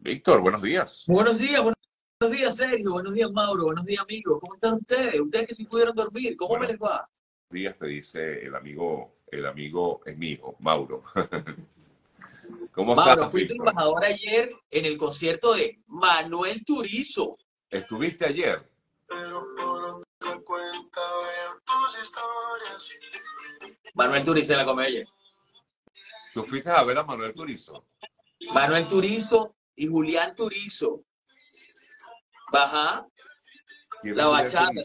Víctor, buenos días. Buenos días, buenos días, Sergio. Buenos días, Mauro. Buenos días, amigos. ¿Cómo están ustedes? Ustedes que sí pudieron dormir, ¿cómo Bueno. me les va? Buenos días, te dice el amigo, el amigo es hijo, Mauro. ¿Cómo Mauro, estás, fui tu Víctor? embajador ayer en el concierto de Manuel Turizo. ¿Estuviste ayer? Pero por otra cuenta veo tus historias. Manuel Turizo en la comedia. ¿Tú fuiste a ver a Manuel Turizo? Manuel Turizo y Julián Turizo. Baja ¿Quién la bachata.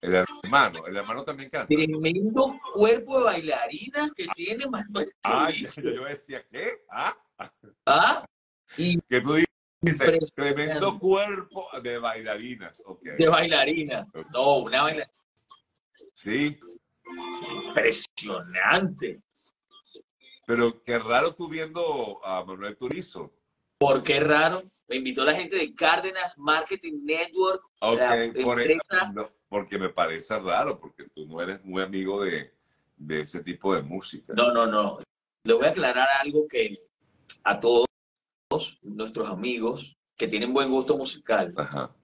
El hermano, el hermano también canta. Tremendo cuerpo de bailarinas que tiene Manuel Ay, Turizo. yo, yo decía, ¿qué? ¿Ah? ¿Ah? Y Que tú dices, tremendo cuerpo de bailarinas. De bailarina. No, una bailarina Sí, impresionante. Pero qué raro tú viendo a Manuel Turizo. ¿Por qué raro? Me invitó la gente de Cárdenas Marketing Network, por empresa. no, porque me parece raro, porque tú no eres muy amigo de, de ese tipo de música. No, no, no. Le voy a aclarar algo que a todos nuestros amigos que tienen buen gusto musical. Ajá.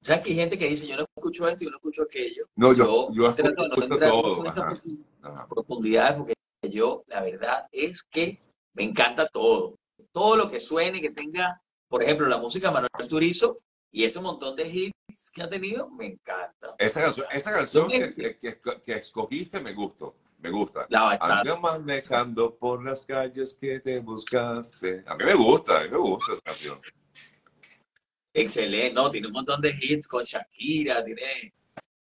¿Sabes que hay gente que dice, yo no escucho esto, yo no escucho aquello? No, yo, yo trato de no escucho todo. Ajá, ajá. profundidades porque yo, la verdad es que me encanta todo. Todo lo que suene, que tenga, por ejemplo, la música de Manuel Turizo y ese montón de hits que ha tenido, me encanta. Esa canción, esa canción que, que- que- que escogiste me gustó, me gusta. La bachata. Ando manejando por las calles que te buscaste. A mí me gusta, a mí me gusta esa canción. Excelente, no, tiene un montón de hits con Shakira, tiene,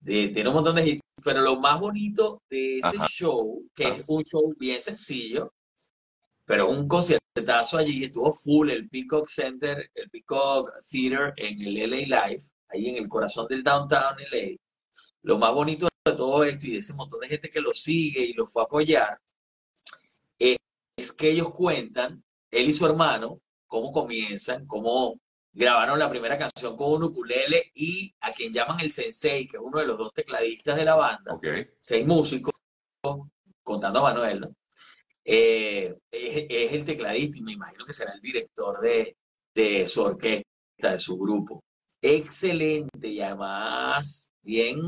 de- tiene un montón de hits, pero lo más bonito de ese Ajá. show, que Ajá. es un show bien sencillo, pero un conciertazo allí, estuvo full el Peacock Center, el Peacock Theater en el LA Live, ahí en el corazón del downtown LA. Lo más bonito de todo esto y de ese montón de gente que lo sigue y lo fue a apoyar, es, es que ellos cuentan, él y su hermano, cómo comienzan, cómo grabaron la primera canción con un ukulele y a quien llaman el sensei, que es uno de los dos tecladistas de la banda, seis músicos, contando a Manuel, ¿no? Eh, es, es el tecladista y me imagino que será el director de, de su orquesta, de su grupo. Excelente y además bien,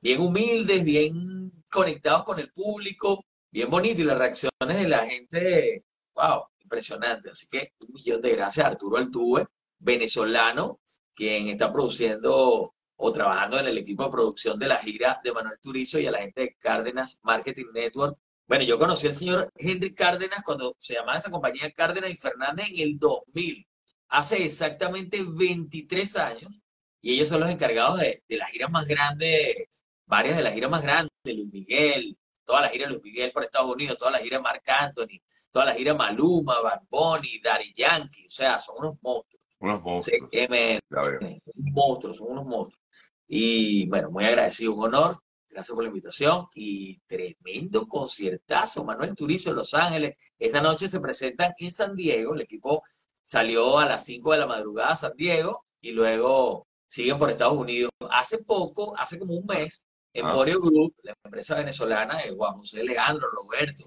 bien humildes, bien conectados con el público, bien bonito y las reacciones de la gente, wow, impresionante. Así que un millón de gracias a Arturo Altuve, venezolano, quien está produciendo o trabajando en el equipo de producción de la gira de Manuel Turizo y a la gente de Cárdenas Marketing Network. Bueno, yo conocí al señor Henry Cárdenas cuando se llamaba esa compañía Cárdenas y Fernández en el 2000, hace exactamente 23 años, y ellos son los encargados de, de las giras más grandes, varias de las giras más grandes, de Luis Miguel, toda la gira de Luis Miguel por Estados Unidos, toda la gira de Marc Anthony, toda la gira Maluma, Bad Bunny, Daddy Yankee, o sea, son unos monstruos. Unos monstruos. CM, Ya veo. un monstruo, son unos monstruos. Y bueno, muy agradecido, un honor. Gracias por la invitación y tremendo conciertazo. Manuel Turizo en Los Ángeles. Esta noche se presentan en San Diego. El equipo salió a las 5 de la madrugada a San Diego y luego siguen por Estados Unidos. Hace poco, hace como un mes, Emporio Group, la empresa venezolana de Juan José Leandro, Roberto,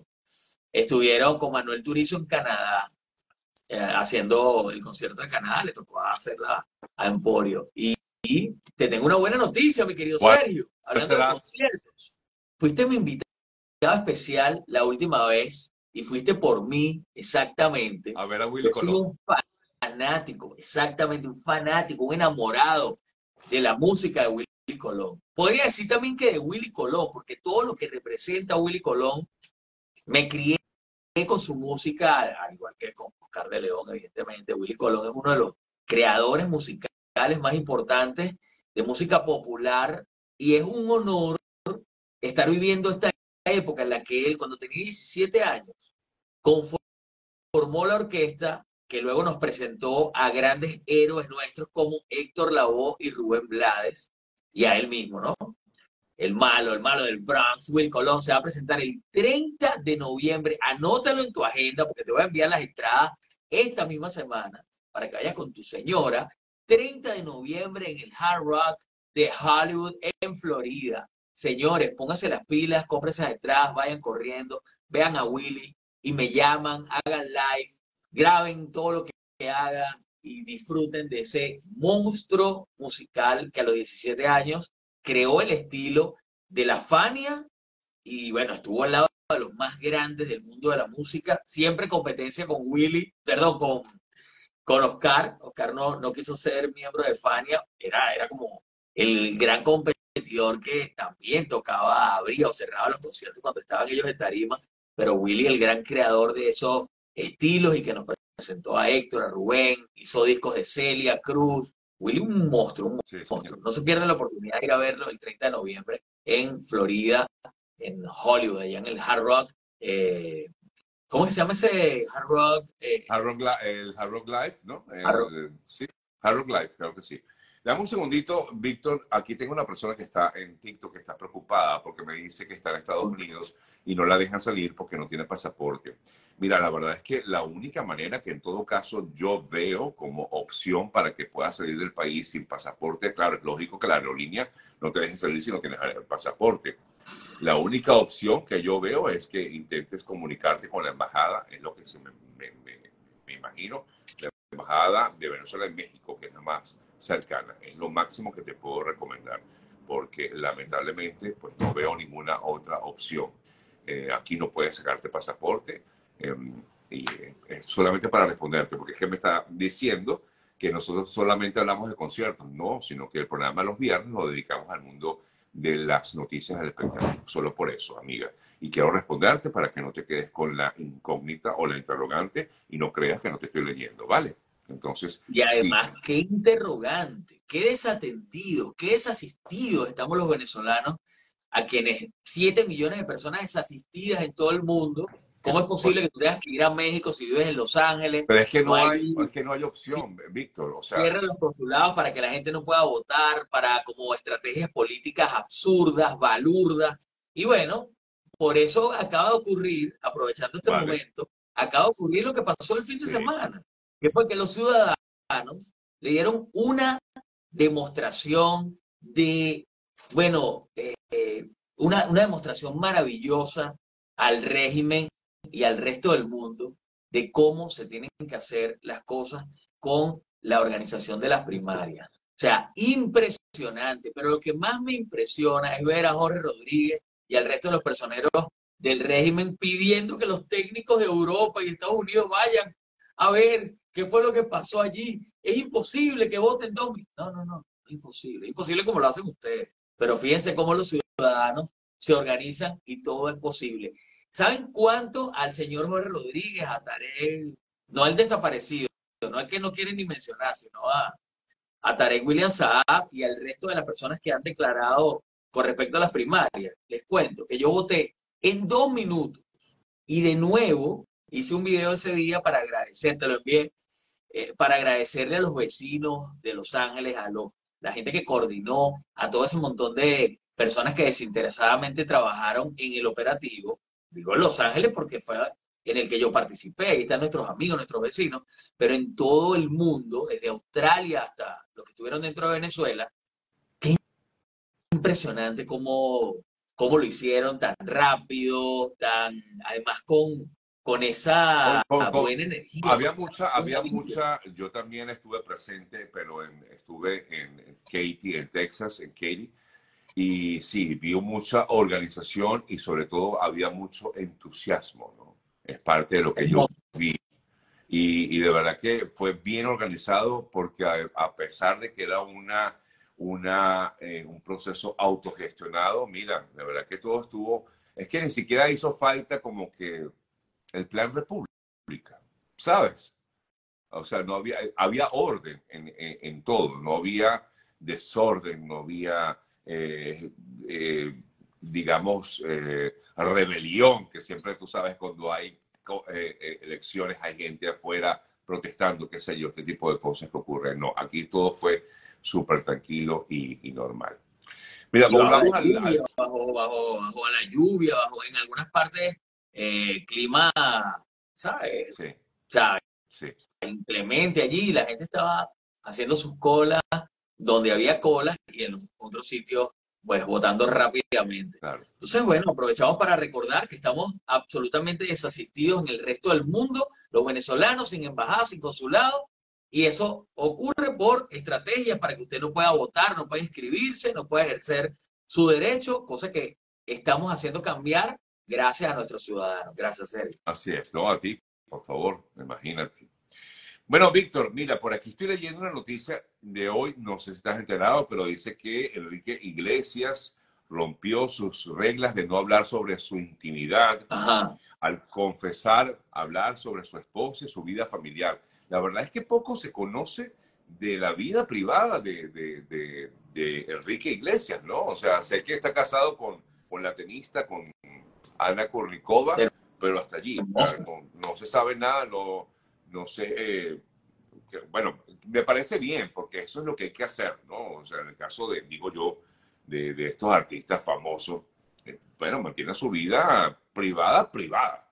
estuvieron con Manuel Turizo en Canadá eh, haciendo el concierto de Canadá, le tocó hacerla a Emporio. Y, y te tengo una buena noticia, mi querido ¿Cuál Sergio, hablando de conciertos. Fuiste mi invitado especial la última vez y fuiste por mí, exactamente. A ver a Willy soy Colón. un fanático, exactamente, un fanático, un enamorado de la música de Willy Colón. Podría decir también que de Willy Colón, porque todo lo que representa Willy Colón, me crié con su música, al igual que con Oscar de León, evidentemente. Willy Colón es uno de los creadores musicales más importantes de música popular y es un honor estar viviendo esta época en la que él, cuando tenía 17 años, conformó la orquesta que luego nos presentó a grandes héroes nuestros como Héctor Lavoe y Rubén Blades, y a él mismo, ¿no? El malo, el malo del Bronx, Will Colón, se va a presentar el 30 de noviembre. Anótalo en tu agenda porque te voy a enviar las entradas esta misma semana para que vayas con tu señora. 30 de noviembre en el Hard Rock de Hollywood en Florida. Señores, pónganse las pilas, compren esas entradas, vayan corriendo, vean a Willy y me llaman, hagan live, graben todo lo que haga y disfruten de ese monstruo musical que a los 17 años creó el estilo de la Fania y bueno, estuvo al lado de los más grandes del mundo de la música, siempre competencia con Willy, perdón, con, con Oscar. Oscar no, no quiso ser miembro de Fania, era, era como el gran competidor que también tocaba, abría o cerraba los conciertos cuando estaban ellos en tarima, pero Willy, el gran creador de esos estilos y que nos presentó a Héctor, a Rubén, hizo discos de Celia, Cruz. Willy, un monstruo, un monstruo. No se pierda la oportunidad de ir a verlo el 30 de noviembre en Florida, en Hollywood, allá en el Hard Rock. Eh, ¿Cómo se llama ese Hard Rock? Eh, Hard Rock el Hard Rock Live, ¿no? sí, Hard Rock Live, creo que sí. Dame un segundito, Víctor. Aquí tengo una persona que está en TikTok que está preocupada porque me dice que está en Estados Unidos y no la dejan salir porque no tiene pasaporte. Mira, la verdad es que la única manera que en todo caso yo veo como opción para que pueda salir del país sin pasaporte, claro, es lógico que la aerolínea no te deje salir si no tienes el pasaporte. La única opción que yo veo es que intentes comunicarte con la embajada, es lo que se me, me imagino, la embajada de Venezuela en México, que es la más cercana. Es lo máximo que te puedo recomendar, porque lamentablemente pues no veo ninguna otra opción. Eh, aquí no puedes sacarte pasaporte. Em, y solamente para responderte, porque es que me está diciendo que nosotros solamente hablamos de conciertos, no, sino que el programa los viernes lo dedicamos al mundo de las noticias del espectáculo, solo por eso, amiga. Y quiero responderte para que no te quedes con la incógnita o la interrogante y no creas que no te estoy leyendo, ¿vale? Entonces. Y además, qué interrogante, qué desatendido, qué desasistidos estamos los venezolanos, a quienes 7 millones de personas desasistidas en todo el mundo. ¿Cómo es posible que tú tengas que ir a México si vives en Los Ángeles? Pero es que no, hay, es que no hay opción, Víctor. O sea, cierran los consulados para que la gente no pueda votar, para como estrategias políticas absurdas, balurdas. Y bueno, por eso acaba de ocurrir, aprovechando este momento, acaba de ocurrir lo que pasó el fin de semana que fue que los ciudadanos le dieron una demostración de, bueno, eh, una, una demostración maravillosa al régimen y al resto del mundo de cómo se tienen que hacer las cosas con la organización de las primarias. O sea, impresionante, pero lo que más me impresiona es ver a Jorge Rodríguez y al resto de los personeros del régimen pidiendo que los técnicos de Europa y Estados Unidos vayan a ver ¿Qué fue lo que pasó allí? Es imposible que voten dos. No, no, no, es imposible. Imposible como lo hacen ustedes. Pero fíjense cómo los ciudadanos se organizan y todo es posible. ¿Saben cuánto al señor Jorge Rodríguez, a Tarek, no al desaparecido, no al que no quieren ni mencionar, sino a, a Tarek William Saab y al resto de las personas que han declarado con respecto a las primarias? Les cuento que yo voté en dos minutos y de nuevo hice un video ese día para agradecer, te lo envié eh, para agradecerle a los vecinos de Los Ángeles, a los, la gente que coordinó, a todo ese montón de personas que desinteresadamente trabajaron en el operativo. Digo Los Ángeles porque fue en el que yo participé, ahí están nuestros amigos, nuestros vecinos, pero en todo el mundo, desde Australia hasta los que estuvieron dentro de Venezuela, qué impresionante cómo, cómo lo hicieron tan rápido, tan, además con, con esa buena energía. Había mucha, había mucha, yo también estuve presente, pero estuve en, Katy, en Texas, en Katy, y sí, vi mucha organización y sobre todo había mucho entusiasmo, ¿no? Es parte de lo que yo vi. Y, de verdad que fue bien organizado porque a, pesar de que era una, una, eh, un proceso autogestionado, mira, de verdad que todo estuvo, es que ni siquiera hizo falta como que el plan república, ¿sabes? O sea, no había, había orden en, todo, no había desorden, no había, eh, eh, digamos, eh, rebelión, que siempre tú sabes cuando hay elecciones, hay gente afuera protestando, qué sé yo, este tipo de cosas que ocurren. No, aquí todo fue súper tranquilo y, normal. Mira, a la, bajo, bajo, bajo la lluvia, bajo en algunas partes eh, clima, ¿sabes? Sí. O sea, sí. allí, la gente estaba haciendo sus colas donde había colas y en los otros sitios, pues, votando rápidamente. Entonces, bueno, aprovechamos para recordar que estamos absolutamente desasistidos en el resto del mundo los venezolanos sin embajada, sin consulado, y eso ocurre por estrategias para que usted no pueda votar, no pueda inscribirse, no pueda ejercer su derecho, cosa que estamos haciendo cambiar gracias a nuestros ciudadanos. Gracias, Sergio. Así es, no a ti, por favor, imagínate. Bueno, Víctor, mira, por aquí estoy leyendo una noticia de hoy, no sé si estás enterado, pero dice que Enrique Iglesias rompió sus reglas de no hablar sobre su intimidad Ajá. al confesar, hablar sobre su esposa y su vida familiar. La verdad es que poco se conoce de la vida privada de, de, de, de Enrique Iglesias, ¿no? O sea, sé que está casado con, con la tenista, con Ana Kornikova, Pero- hasta allí. No. No, se sabe nada, no, no sé. eh, que- bueno, me parece bien, porque eso es lo que hay que hacer, ¿no? O sea, en el caso de, digo yo, de, de estos artistas famosos, eh, bueno, mantiene su vida privada, privada,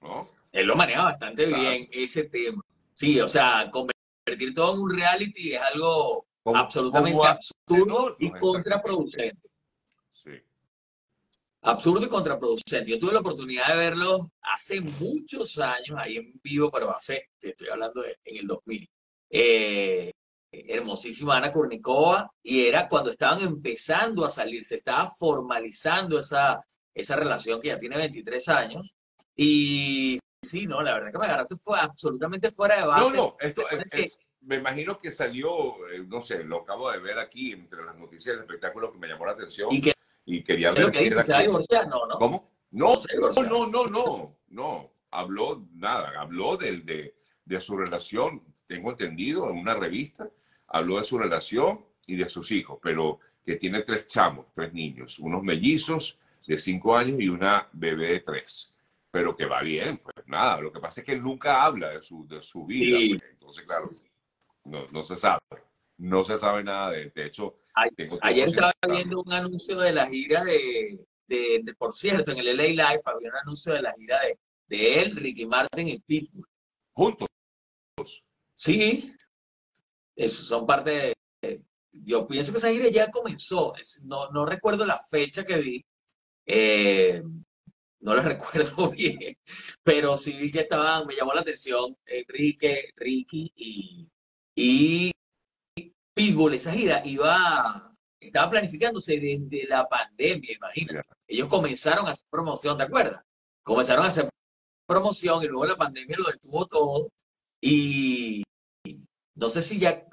¿no? Él lo maneja bastante Claro. bien ese tema. Sí, o sea, convertir todo en un reality es algo absolutamente absurdo y contraproducente. Sí. Absurdo y contraproducente. Yo tuve la oportunidad de verlo hace muchos años ahí en vivo, pero hace, te estoy hablando de, en el 2000. Eh, hermosísima Ana Kurnikova, y era cuando estaban empezando a salir, se estaba formalizando esa, esa relación que ya tiene 23 años. Y sí, no, la verdad que me agarraste fue absolutamente fuera de No, base. no, esto, Recuerden eh, eh, me imagino que salió, eh, no sé, lo acabo de ver aquí entre las noticias del espectáculo que me llamó la atención ¿Y qué y quería ver. No, no. ¿Cómo? No, No no, no, no, no. Habló nada, habló del, de, de su relación, tengo entendido, en una revista, habló de su relación y de sus hijos, pero que tiene tres chamos, tres niños, unos mellizos de cinco años y una bebé de tres. Pero que va bien, pues nada, lo que pasa es que él nunca habla de su, de su vida, Sí. pues, entonces claro, no, no se sabe, no se sabe nada de él. De hecho, Ayer estaba viendo un anuncio de la gira de, de, de- por cierto, en el LA Live había un anuncio de la gira de, de él, Ricky Martin y Pitbull. juntos. Sí, esos son parte de, yo pienso que esa gira ya comenzó. No, no recuerdo la fecha que vi. eh, no la recuerdo bien, pero sí vi que estaban, me llamó la atención Enrique, Ricky y, y Pitbull. Esa gira iba, estaba planificándose desde la pandemia, imagínate. Ellos comenzaron a hacer promoción, ¿te acuerdas? Comenzaron a hacer promoción y luego la pandemia lo detuvo todo. Y no sé si ya,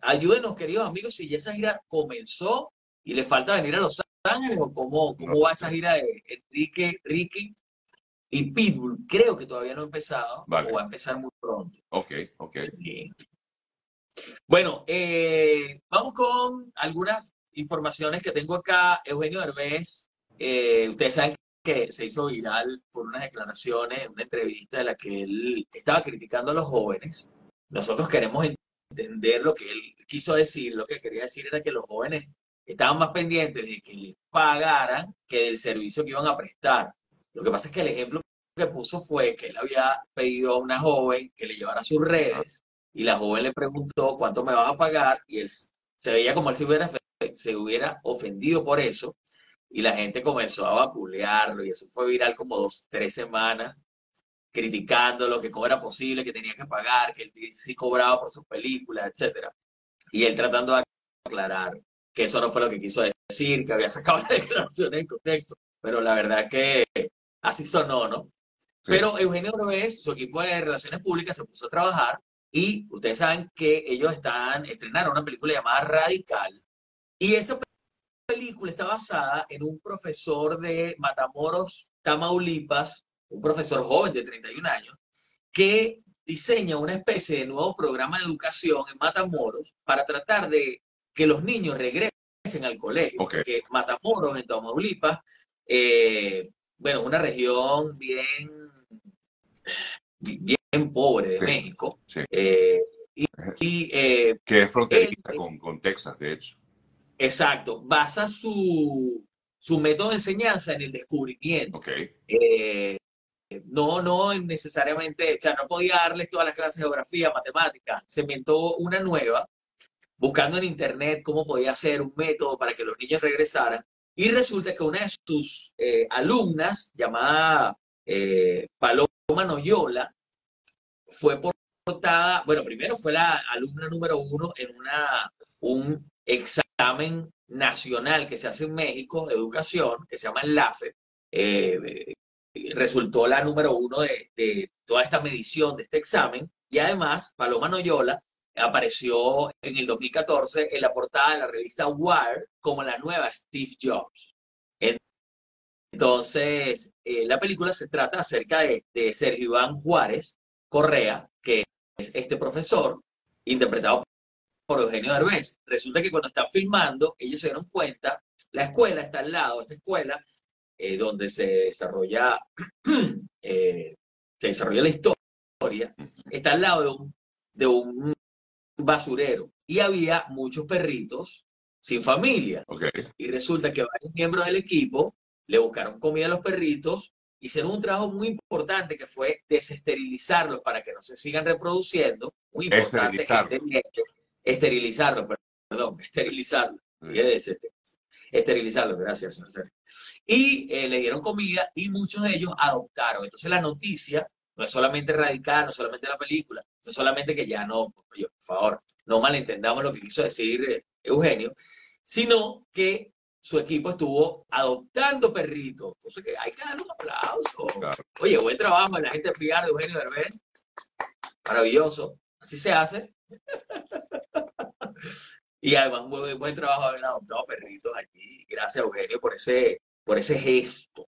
ayúdenos queridos amigos, si ya esa gira comenzó y le falta venir a Los Ángeles o cómo, cómo va esa gira de Enrique, Ricky y Pitbull. Creo que todavía no ha empezado Vale. o va a empezar muy pronto. Ok, ok. Sí. Bueno, eh, vamos con algunas informaciones que tengo acá. Eugenio Derbez, eh, ustedes saben que se hizo viral por unas declaraciones, una entrevista en la que él estaba criticando a los jóvenes. Nosotros queremos entender lo que él quiso decir. Lo que quería decir era que los jóvenes estaban más pendientes de que les pagaran que del servicio que iban a prestar. Lo que pasa es que el ejemplo que puso fue que él había pedido a una joven que le llevara sus redes y la joven le preguntó cuánto me vas a pagar y él se veía como él se hubiera, se hubiera ofendido por eso y la gente comenzó a vapulearlo y eso fue viral como dos, tres semanas criticándolo, que cómo era posible, que tenía que pagar, que él sí cobraba por sus películas, etcétera. Y él tratando de aclarar que eso no fue lo que quiso decir, que había sacado las declaraciones en contexto, pero la verdad que así sonó, ¿no? Sí. Pero Eugenio Derbez, su equipo de relaciones públicas se puso a trabajar y ustedes saben que ellos están, estrenaron una película llamada Radical. Y esa película está basada en un profesor de Matamoros, Tamaulipas, un profesor joven de 31 años, que diseña una especie de nuevo programa de educación en Matamoros para tratar de que los niños regresen al colegio. Ok. Porque Matamoros, en Tamaulipas, eh, bueno, una región bien, bien pobre de Sí, México. sí. Eh, y y, eh, Que es fronteriza Él- con, con Texas, de hecho. exacto, basa su, su método de enseñanza en el descubrimiento. Eh, no, no necesariamente, o sea, no podía darles todas las clases de geografía, matemáticas. Se inventó una nueva, buscando en internet cómo podía hacer un método para que los niños regresaran. Y resulta que una de sus alumnas, llamada Paloma Noyola, fue portada, bueno, primero fue la alumna número uno en una, un examen nacional que se hace en México de educación, que se llama Enlace. Eh, resultó la número uno de, de toda esta medición de este examen. Y además, Paloma Noyola apareció en el 2014 en la portada de la revista Wired como la nueva Steve Jobs. Entonces, eh, la película se trata acerca de, de, Sergio Iván Juárez Correa, que es este profesor, interpretado por Eugenio Derbez. Resulta que cuando están filmando, ellos se dieron cuenta, la escuela está al lado, esta escuela, eh, donde se desarrolla, eh, se desarrolla la historia, está al lado de un, de un basurero. Y había muchos perritos sin familia. Okay. Y resulta que varios miembros del equipo le buscaron comida a los perritos, hicieron un trabajo muy importante que fue desesterilizarlos para que no se sigan reproduciendo. Muy importante. Esterilizarlos. Perdón, esterilizarlos. Sí. Esterilizarlos, gracias, señor Sergio. Y eh, le dieron comida y muchos de ellos adoptaron. Entonces la noticia no es solamente radical, no es solamente la película, no es solamente que ya no, por favor, no malentendamos lo que quiso decir eh, Eugenio, sino que su equipo estuvo adoptando perritos, cosa que hay que darle un aplauso. Claro. Oye, buen trabajo la gente PR de Eugenio Derbez. Maravilloso. Así se hace. y además, buen, buen trabajo haber adoptado perritos allí. Gracias, Eugenio, por ese, por ese gesto.